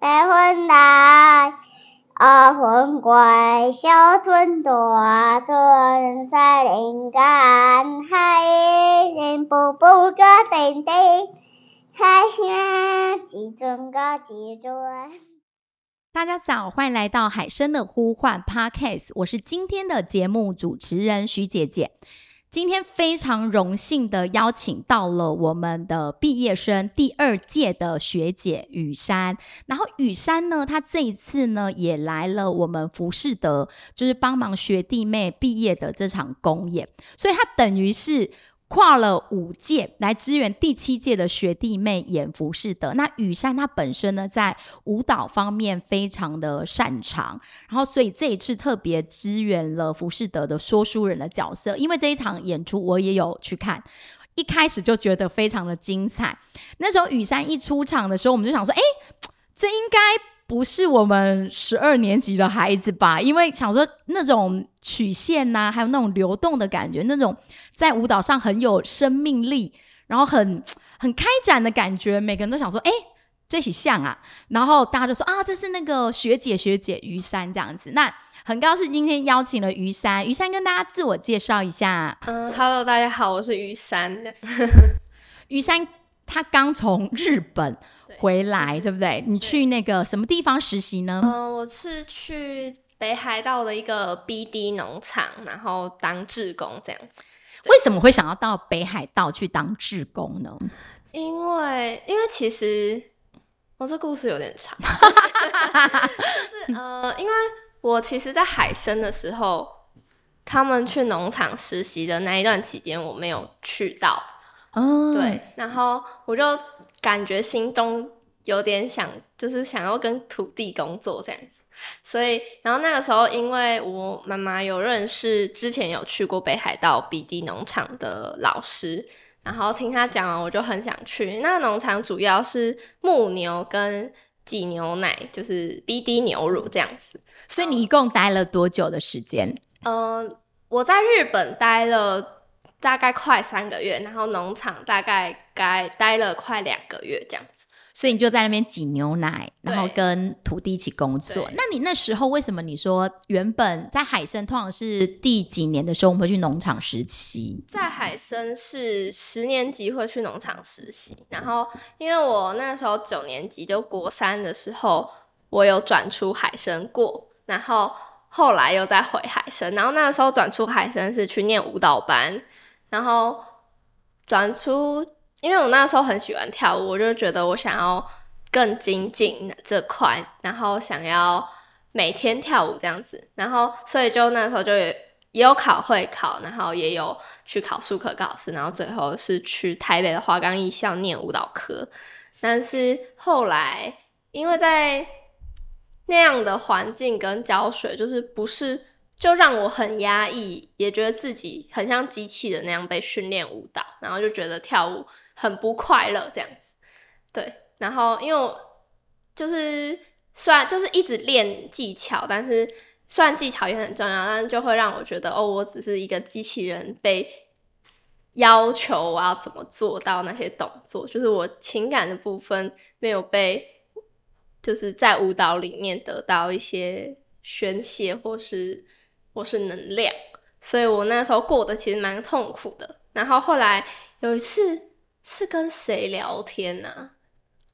白云来，二分归，小村大村山林间，海人步步个叮叮，海声几阵个几阵。大家早，欢迎来到海声的呼唤 Podcast，我是今天的节目主持人徐姐姐。今天非常荣幸的邀请到了我们的毕业生第二届的学姐雨珊，然后雨珊呢，她这一次呢也来了我们浮士德，就是帮忙学弟妹毕业的这场公演，所以她等于是。跨了五届来支援第七届的学弟妹演浮士德。那雨珊她本身呢，在舞蹈方面非常的擅长，然后所以这一次特别支援了浮士德的说书人的角色。因为这一场演出我也有去看，一开始就觉得非常的精彩。那时候雨珊一出场的时候，我们就想说，哎，这应该。不是我们十二年级的孩子吧？因为想说那种曲线呐、啊，还有那种流动的感觉，那种在舞蹈上很有生命力，然后很很开展的感觉，每个人都想说：“哎，这很像啊！”然后大家就说：“啊，这是那个学姐学姐于珊这样子。”那很高兴今天邀请了于珊，于珊跟大家自我介绍一下。嗯，Hello，大家好，我是于珊。雨珊她刚从日本。回来对不对？你去那个什么地方实习呢？嗯、呃，我是去北海道的一个 BD 农场，然后当志工这样子。为什么会想要到北海道去当志工呢？因为，因为其实我、哦、这故事有点长，就是呃，因为我其实，在海声的时候，他们去农场实习的那一段期间，我没有去到。哦，对，然后我就。感觉心中有点想，就是想要跟土地工作这样子，所以，然后那个时候，因为我妈妈有认识之前有去过北海道 BD 农场的老师，然后听他讲完，我就很想去。那个农场主要是牧牛跟挤牛奶，就是 BD 牛乳这样子。所以你一共待了多久的时间？嗯、呃，我在日本待了。大概快三个月，然后农场大概该待了快两个月这样子，所以你就在那边挤牛奶，然后跟土地一起工作。那你那时候为什么你说原本在海参通常是第几年的时候我们会去农场实习？在海参是十年级会去农场实习，然后因为我那时候九年级就国三的时候，我有转出海参过，然后后来又再回海参，然后那个时候转出海参是去念舞蹈班。然后转出，因为我那时候很喜欢跳舞，我就觉得我想要更精进这块，然后想要每天跳舞这样子，然后所以就那时候就也也有考会考，然后也有去考术科考试，然后最后是去台北的华冈艺校念舞蹈科，但是后来因为在那样的环境跟教学，就是不是。就让我很压抑，也觉得自己很像机器人那样被训练舞蹈，然后就觉得跳舞很不快乐这样子。对，然后因为就是虽然就是一直练技巧，但是虽然技巧也很重要，但是就会让我觉得哦，我只是一个机器人，被要求我要怎么做到那些动作，就是我情感的部分没有被就是在舞蹈里面得到一些宣泄或是。或是能量，所以我那时候过得其实蛮痛苦的。然后后来有一次是跟谁聊天呢、啊？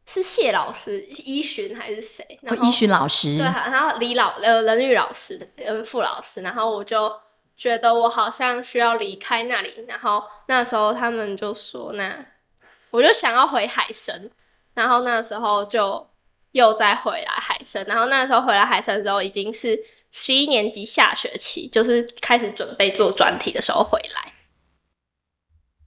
是谢老师、依循还是谁？然后依循老师。对，然后李老呃人育老师的副老师。然后我就觉得我好像需要离开那里。然后那时候他们就说：“那我就想要回海神。”然后那时候就又再回来海神。然后那时候回来海神之后，已经是。十一年级下学期，就是开始准备做专题的时候回来。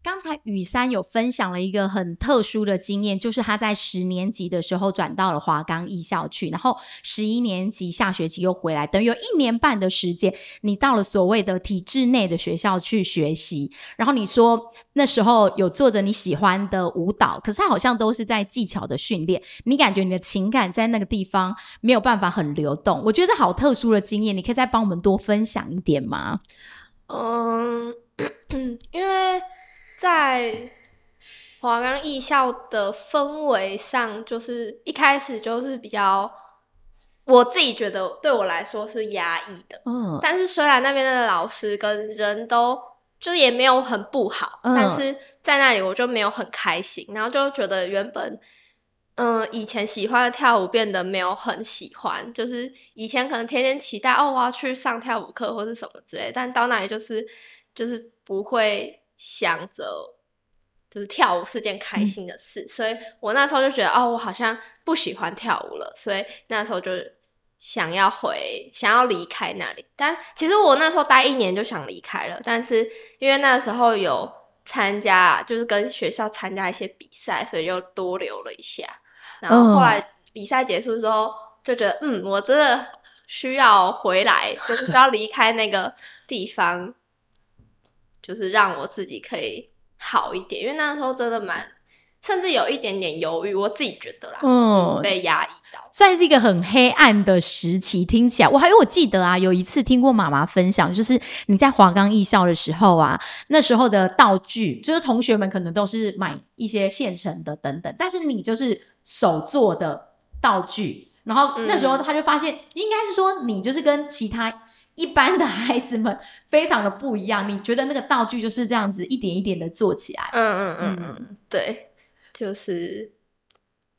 刚才雨珊有分享了一个很特殊的经验，就是他在十年级的时候转到了华冈艺校去，然后十一年级下学期又回来，等于有一年半的时间，你到了所谓的体制内的学校去学习。然后你说那时候有做着你喜欢的舞蹈，可是他好像都是在技巧的训练，你感觉你的情感在那个地方没有办法很流动。我觉得好特殊的经验，你可以再帮我们多分享一点吗？嗯，因为。在华冈艺校的氛围上，就是一开始就是比较，我自己觉得对我来说是压抑的。嗯，但是虽然那边的老师跟人都就是也没有很不好，嗯，但是在那里我就没有很开心，然后就觉得原本。嗯，以前喜欢的跳舞变得没有很喜欢，就是以前可能天天期待哦，我要去上跳舞课或是什么之类，但到那里就是就是不会想着就是跳舞是件开心的事，嗯，所以我那时候就觉得哦，我好像不喜欢跳舞了，所以那时候就想要回，想要离开那里。但其实我那时候待一年就想离开了，但是因为那时候有参加，就是跟学校参加一些比赛，所以就多留了一下。然后后来比赛结束之后，就觉得嗯，我真的需要回来，就是需要离开那个地方，就是让我自己可以好一点。因为那时候真的蛮，甚至有一点点犹豫，我自己觉得啦，嗯，被压抑到，算是一个很黑暗的时期。听起来，我还有我记得啊，有一次听过妈妈分享，就是你在华冈艺校的时候啊，那时候的道具，就是同学们可能都是买一些现成的等等，但是你就是。手做的道具，然后那时候他就发现，嗯、应该是说你就是跟其他一般的孩子们非常的不一样。你觉得那个道具就是这样子一点一点的做起来，嗯嗯嗯嗯，对，就是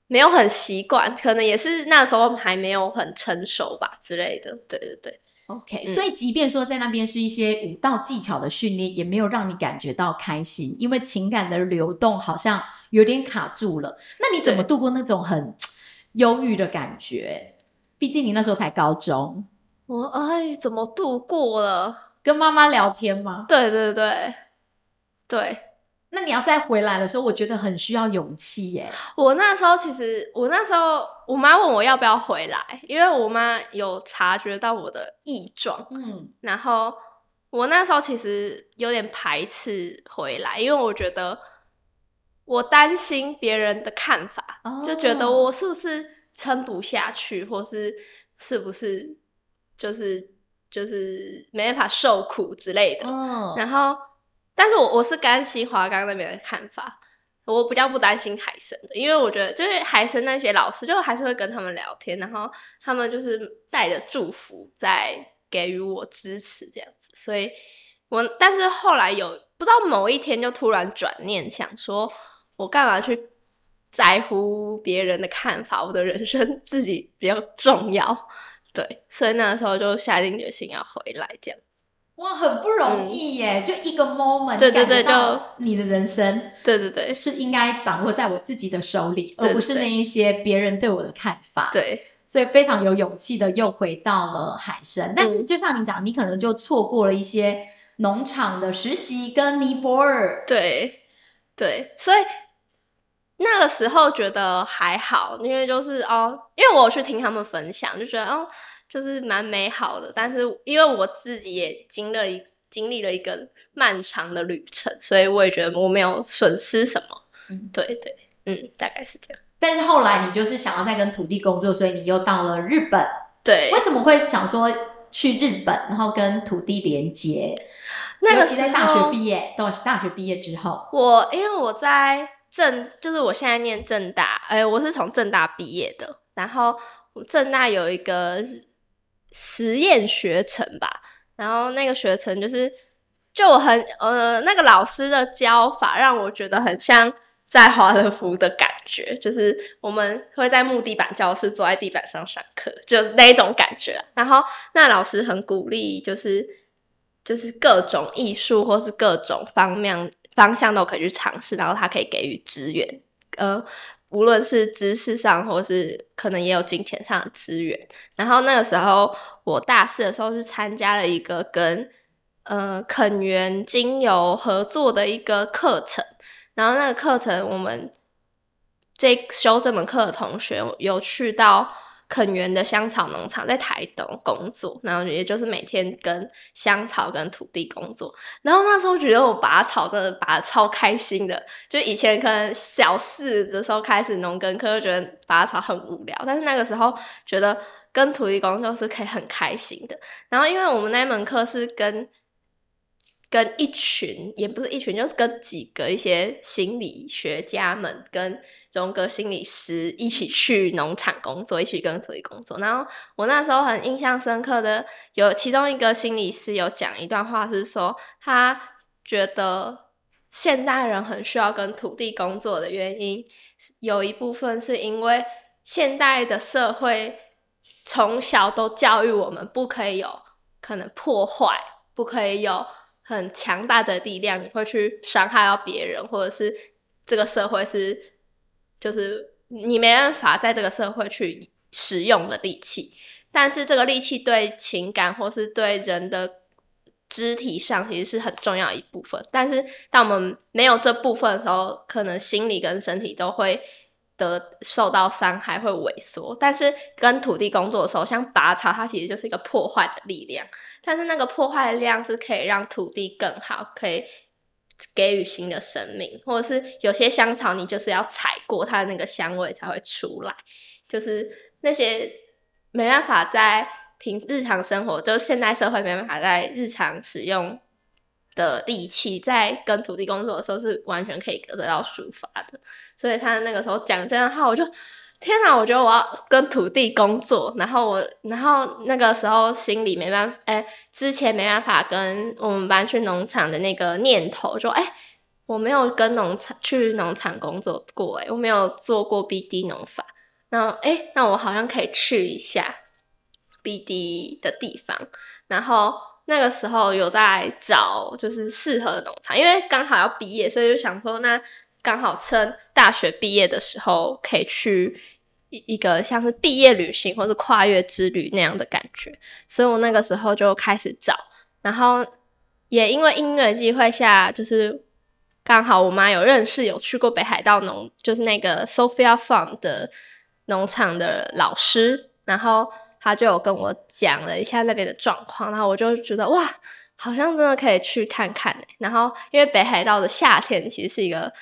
没有很习惯，可能也是那时候还没有很成熟吧之类的。对对对，OK、嗯。所以即便说在那边是一些舞蹈技巧的训练，也没有让你感觉到开心，因为情感的流动好像。有点卡住了，那你怎么度过那种很忧郁的感觉？毕竟你那时候才高中。我哎，怎么度过了？跟妈妈聊天吗？对对对对。那你要再回来的时候，我觉得很需要勇气耶。我那时候其实，我那时候我妈问我要不要回来，因为我妈有察觉到我的异状。嗯，然后我那时候其实有点排斥回来，因为我觉得。我担心别人的看法，oh. 就觉得我是不是撑不下去，或是是不是就是就是没办法受苦之类的。Oh. 然后，但是我我是甘心华冈那边的看法，我比较不担心海声的，因为我觉得就是海声那些老师，就还是会跟他们聊天，然后他们就是带着祝福在给予我支持这样子。所以我但是后来有不知道某一天就突然转念想说。我干嘛去在乎别人的看法？我的人生自己比较重要，对，所以那时候就下定决心要回来，这样子。哇，很不容易耶！嗯、就一个 moment，对对对，就你的人生，对对对，是应该掌握在我自己的手里，对对对，而不是那一些别人对我的看法。对，所以非常有勇气的又回到了海参。但是就像你讲，你可能就错过了一些农场的实习跟尼泊尔。对对，所以。那个时候觉得还好，因为就是哦，因为我有去听他们分享，就觉得哦，就是蛮美好的。但是因为我自己也经历一经历了一个漫长的旅程，所以我也觉得我没有损失什么。嗯，对对，嗯，大概是这样。但是后来你就是想要再跟土地工作，所以你又到了日本。对，为什么会想说去日本，然后跟土地连接？那个是在大学毕业，到大学毕业之后，我因为我在。正就是我现在念正大，哎、我是从正大毕业的。然后正大有一个实验学程吧，然后那个学程就是就我很呃那个老师的教法让我觉得很像在华德福的感觉，就是我们会在木地板教室坐在地板上上课，就那种感觉。然后那老师很鼓励，就是就是各种艺术或是各种方面。方向都可以去尝试，然后他可以给予支援，呃，无论是知识上，或是可能也有金钱上的支援。然后那个时候，我大四的时候是参加了一个跟呃垦源精油合作的一个课程，然后那个课程我们这修这门课的同学有去到。垦源的香草农场在台东工作，然后也就是每天跟香草跟土地工作。然后那时候觉得我拔草真的拔得超开心的，就以前可能小四的时候开始农耕课，就觉得拔草很无聊，但是那个时候觉得跟土地工作是可以很开心的。然后因为我们那一门课是跟跟一群，也不是一群，就是跟几个一些心理学家们跟荣格心理师一起去农场工作，一起跟土地工作。然后我那时候很印象深刻的，有其中一个心理师有讲一段话，是说他觉得现代人很需要跟土地工作的原因，有一部分是因为现代的社会从小都教育我们不可以有可能破坏，不可以有很强大的力量，你会去伤害到别人，或者是这个社会是就是你没办法在这个社会去使用的利器。但是这个利器对情感或是对人的肢体上其实是很重要一部分。但是当我们没有这部分的时候，可能心理跟身体都会。得受到伤害会萎缩，但是跟土地工作的时候，像拔草，它其实就是一个破坏的力量。但是那个破坏的力量是可以让土地更好，可以给予新的生命，或者是有些香草你就是要踩过它的那个香味才会出来。就是那些没办法在平日常生活，就是现代社会没办法在日常使用。的力气在跟土地工作的时候是完全可以得到抒发的，所以他那个时候讲这样的话，我就天哪！我觉得我要跟土地工作，然后我，然后那个时候心里没办法，哎，之前没办法跟我们班去农场的那个念头，说，哎，我没有跟农场去农场工作过，哎，我没有做过 BD 农法，然后，哎，那我好像可以去一下 BD 的地方，然后。那个时候有在找就是适合的农场，因为刚好要毕业，所以就想说，那刚好趁大学毕业的时候，可以去一一个像是毕业旅行或是跨越之旅那样的感觉。所以我那个时候就开始找，然后也因为因缘际会下，就是刚好我妈有认识有去过北海道农，就是那个 Sophia Farm 的农场的老师，然后。他就有跟我讲了一下那边的状况，然后我就觉得哇，好像真的可以去看看。然后因为北海道的夏天其实是一个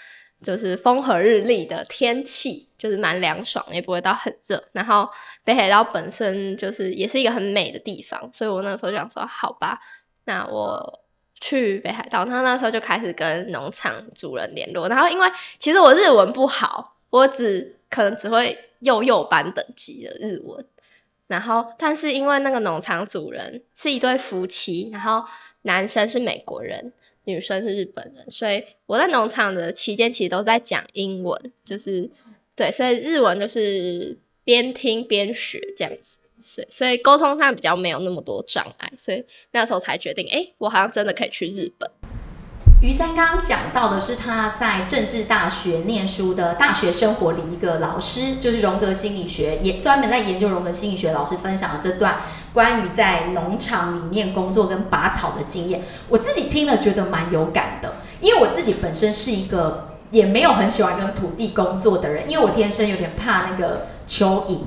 就是风和日丽的天气，就是蛮凉爽，也不会到很热。然后北海道本身就是也是一个很美的地方，所以我那时候就想说，好吧，那我去北海道。然后那时候就开始跟农场主人联络。然后因为其实我日文不好，我只可能只会幼幼班等级的日文。然后，但是因为那个农场主人是一对夫妻，然后男生是美国人，女生是日本人，所以我在农场的期间其实都在讲英文，就是对，所以日文就是边听边学这样子，所以所以沟通上比较没有那么多障碍，所以那时候才决定，诶，我好像真的可以去日本。于珊刚刚讲到的是他在政治大学念书的大学生活里，一个老师就是荣格心理学，也专门在研究荣格心理学老师分享的这段关于在农场里面工作跟拔草的经验，我自己听了觉得蛮有感的，因为我自己本身是一个也没有很喜欢跟土地工作的人，因为我天生有点怕那个蚯蚓。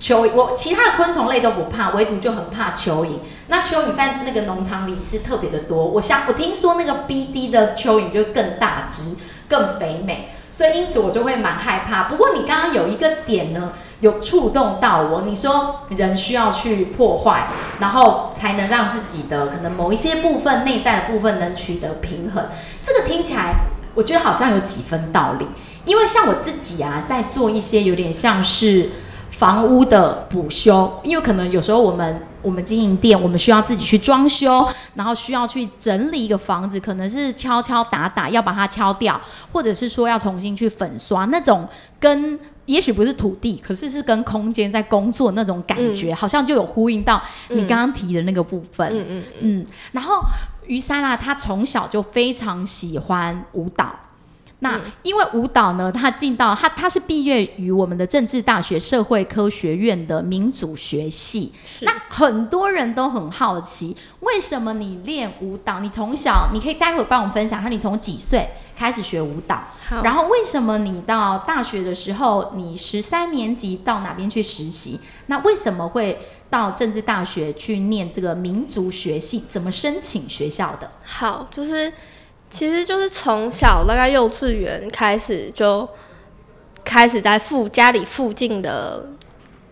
蚯蚓，我其他的昆虫类都不怕，唯独就很怕蚯蚓。那蚯蚓在那个农场里是特别的多。我想，我听说那个 BD 的蚯蚓就更大只、更肥美，所以因此我就会蛮害怕。不过你刚刚有一个点呢，有触动到我。你说人需要去破坏，然后才能让自己的可能某一些部分、内在的部分能取得平衡。这个听起来，我觉得好像有几分道理。因为像我自己啊，在做一些有点像是。房屋的补修，因为可能有时候我们我们经营店，我们需要自己去装修，然后需要去整理一个房子，可能是敲敲打打要把它敲掉，或者是说要重新去粉刷那种，跟也许不是土地，可是是跟空间在工作那种感觉，嗯、好像就有呼应到你刚刚提的那个部分。嗯嗯嗯。然后于珊啊，他从小就非常喜欢舞蹈。那因为舞蹈呢，他进到他他是毕业于我们的政治大学社会科学院的民族学系。那很多人都很好奇，为什么你练舞蹈？你从小你可以待会儿帮我们分享，下你从几岁开始学舞蹈？好然后为什么你到大学的时候，你十三年级到哪边去实习？那为什么会到政治大学去念这个民族学系？怎么申请学校的？好，就是。其实就是从小大概幼稚园开始就开始在附家里附近的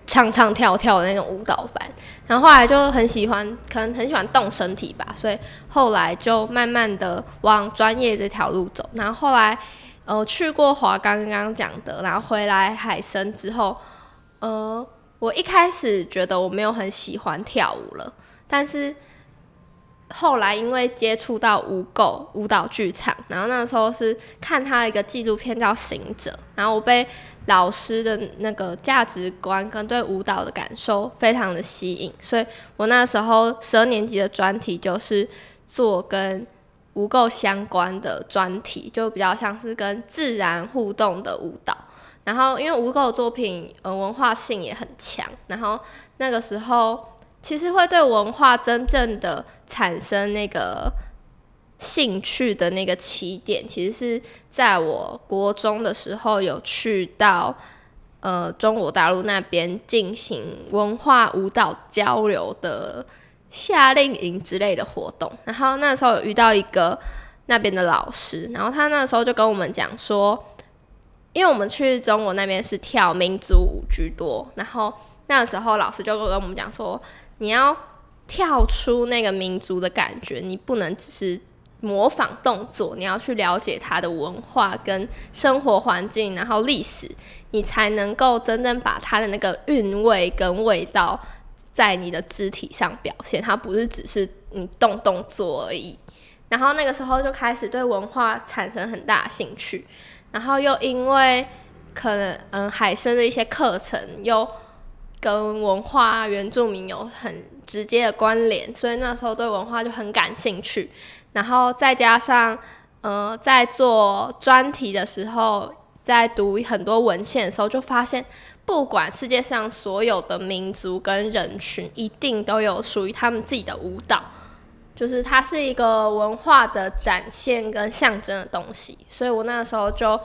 唱唱跳跳的那种舞蹈班，然后后来就很喜欢，可能很喜欢动身体吧，所以后来就慢慢的往专业这条路走。然后后来，呃，去过华刚刚讲的，然后回来海参之后，呃，我一开始觉得我没有很喜欢跳舞了，但是。后来因为接触到无垢舞蹈剧场，然后那时候是看他的一个纪录片叫《行者》，然后我被老师的那个价值观跟对舞蹈的感受非常的吸引，所以我那时候十二年级的专题就是做跟无垢相关的专题，就比较像是跟自然互动的舞蹈。然后因为无垢作品呃文化性也很强，然后那个时候。其实会对文化真正的产生那个兴趣的那个起点，其实是在我国中的时候有去到呃中国大陆那边进行文化舞蹈交流的夏令营之类的活动，然后那时候有遇到一个那边的老师，然后他那时候就跟我们讲说，因为我们去中国那边是跳民族舞居多，然后那个时候老师就跟我们讲说。你要跳出那个民族的感觉，你不能只是模仿动作，你要去了解它的文化跟生活环境，然后历史，你才能够真正把它的那个韵味跟味道在你的肢体上表现。它不是只是你动动作而已。然后那个时候就开始对文化产生很大的兴趣，然后又因为可能嗯海参的一些课程又。跟文化原住民有很直接的关联，所以那时候对文化就很感兴趣。然后再加上，呃，在做专题的时候，在读很多文献的时候，就发现，不管世界上所有的民族跟人群，一定都有属于他们自己的舞蹈，就是它是一个文化的展现跟象征的东西。所以我那时候就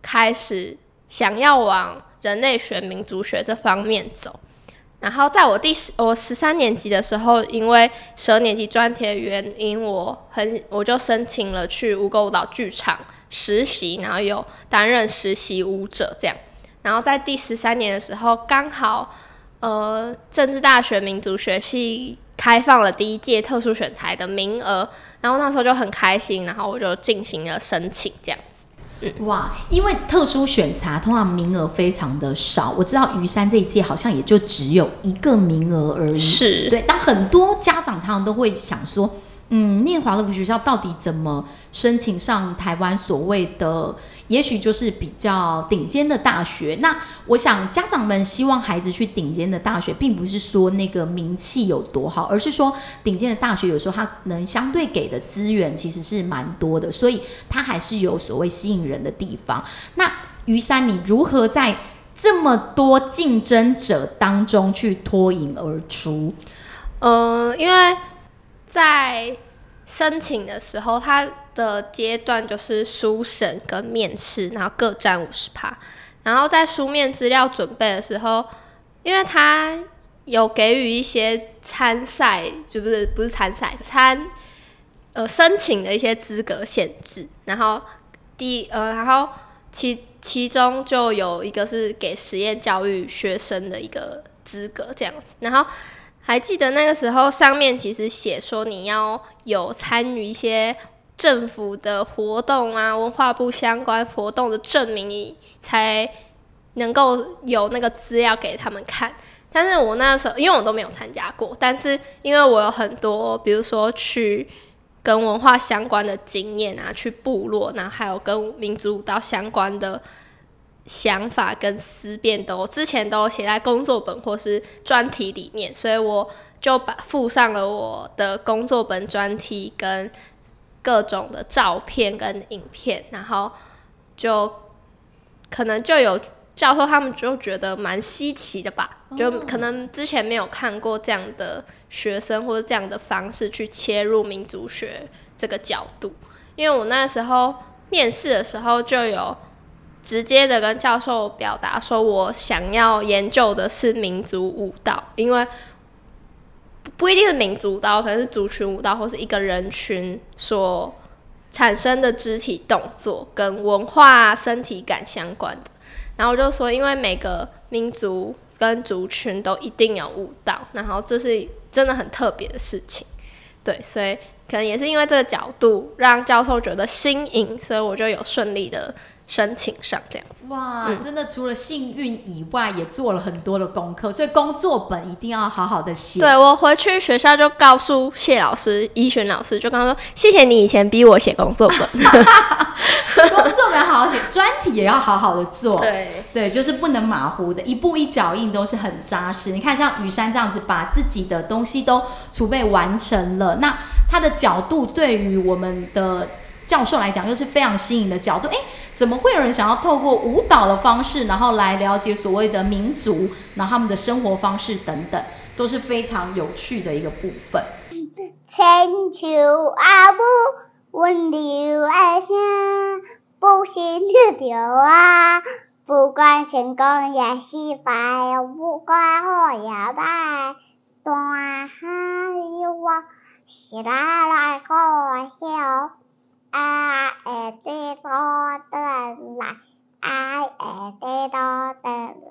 开始想要往。人类学、民族学这方面走，然后在我第十我十三年级的时候，因为十二年级专题的原因，我很我就申请了去无垢舞蹈剧场实习，然后有担任实习舞者这样。然后在第十三年的时候，刚好呃政治大学民族学系开放了第一届特殊选才的名额，然后那时候就很开心，然后我就进行了申请这样。嗯、哇，因为特殊选查通常名额非常的少，我知道鱼山这一届好像也就只有一个名额而已。是对，但很多家长常常都会想说。嗯，念华德福学校到底怎么申请上台湾所谓的，也许就是比较顶尖的大学？那我想家长们希望孩子去顶尖的大学，并不是说那个名气有多好，而是说顶尖的大学有时候它能相对给的资源其实是蛮多的，所以它还是有所谓吸引人的地方。那于山，你如何在这么多竞争者当中去脱颖而出？呃，因为。在申请的时候，他的阶段就是书审跟面试，然后各占五十趴。然后在书面资料准备的时候，因为他有给予一些参赛，就不是不是参赛参呃申请的一些资格限制。然后第呃，然后其其中就有一个是给实验教育学生的一个资格这样子，然后。还记得那个时候，上面其实写说你要有参与一些政府的活动啊，文化部相关活动的证明，你才能够有那个资料给他们看。但是我那时候，因为我都没有参加过，但是因为我有很多，比如说去跟文化相关的经验啊，去部落，然后还有跟民族舞蹈相关的。想法跟思辨都之前都写在工作本或是专题里面，所以我就把附上了我的工作本、专题跟各种的照片跟影片，然后就可能就有教授他们就觉得蛮稀奇的吧，就可能之前没有看过这样的学生或者这样的方式去切入民族学这个角度，因为我那时候面试的时候就有。直接的跟教授表达说，我想要研究的是民族舞蹈，因为不一定是民族舞蹈，可能是族群舞蹈，或是一个人群所产生的肢体动作跟文化身体感相关的。然后我就说，因为每个民族跟族群都一定有舞蹈，然后这是真的很特别的事情。对，所以可能也是因为这个角度让教授觉得新颖，所以我就有顺利的。申请上这样子哇，真的除了幸运以外，也做了很多的功课，所以工作本一定要好好的写。对，我回去学校就告诉谢老师、依璇老师，就跟他说：“谢谢你以前逼我写工作本，工作本要好好写，专题也要好好的做。”对对，就是不能马虎的，一步一脚印都是很扎实。你看，像雨珊这样子，把自己的东西都储备完成了，那他的角度对于我们的。教授来讲，又是非常新颖的角度。诶，怎么会有人想要透过舞蹈的方式，然后来了解所谓的民族，然后他们的生活方式等等，都是非常有趣的一个部分。千秋阿母温柔爱声，不息的啊，不管成功也失败，不管好也坏，大海有我，是来来可笑。啊，爱的多的来，爱爱的多的来。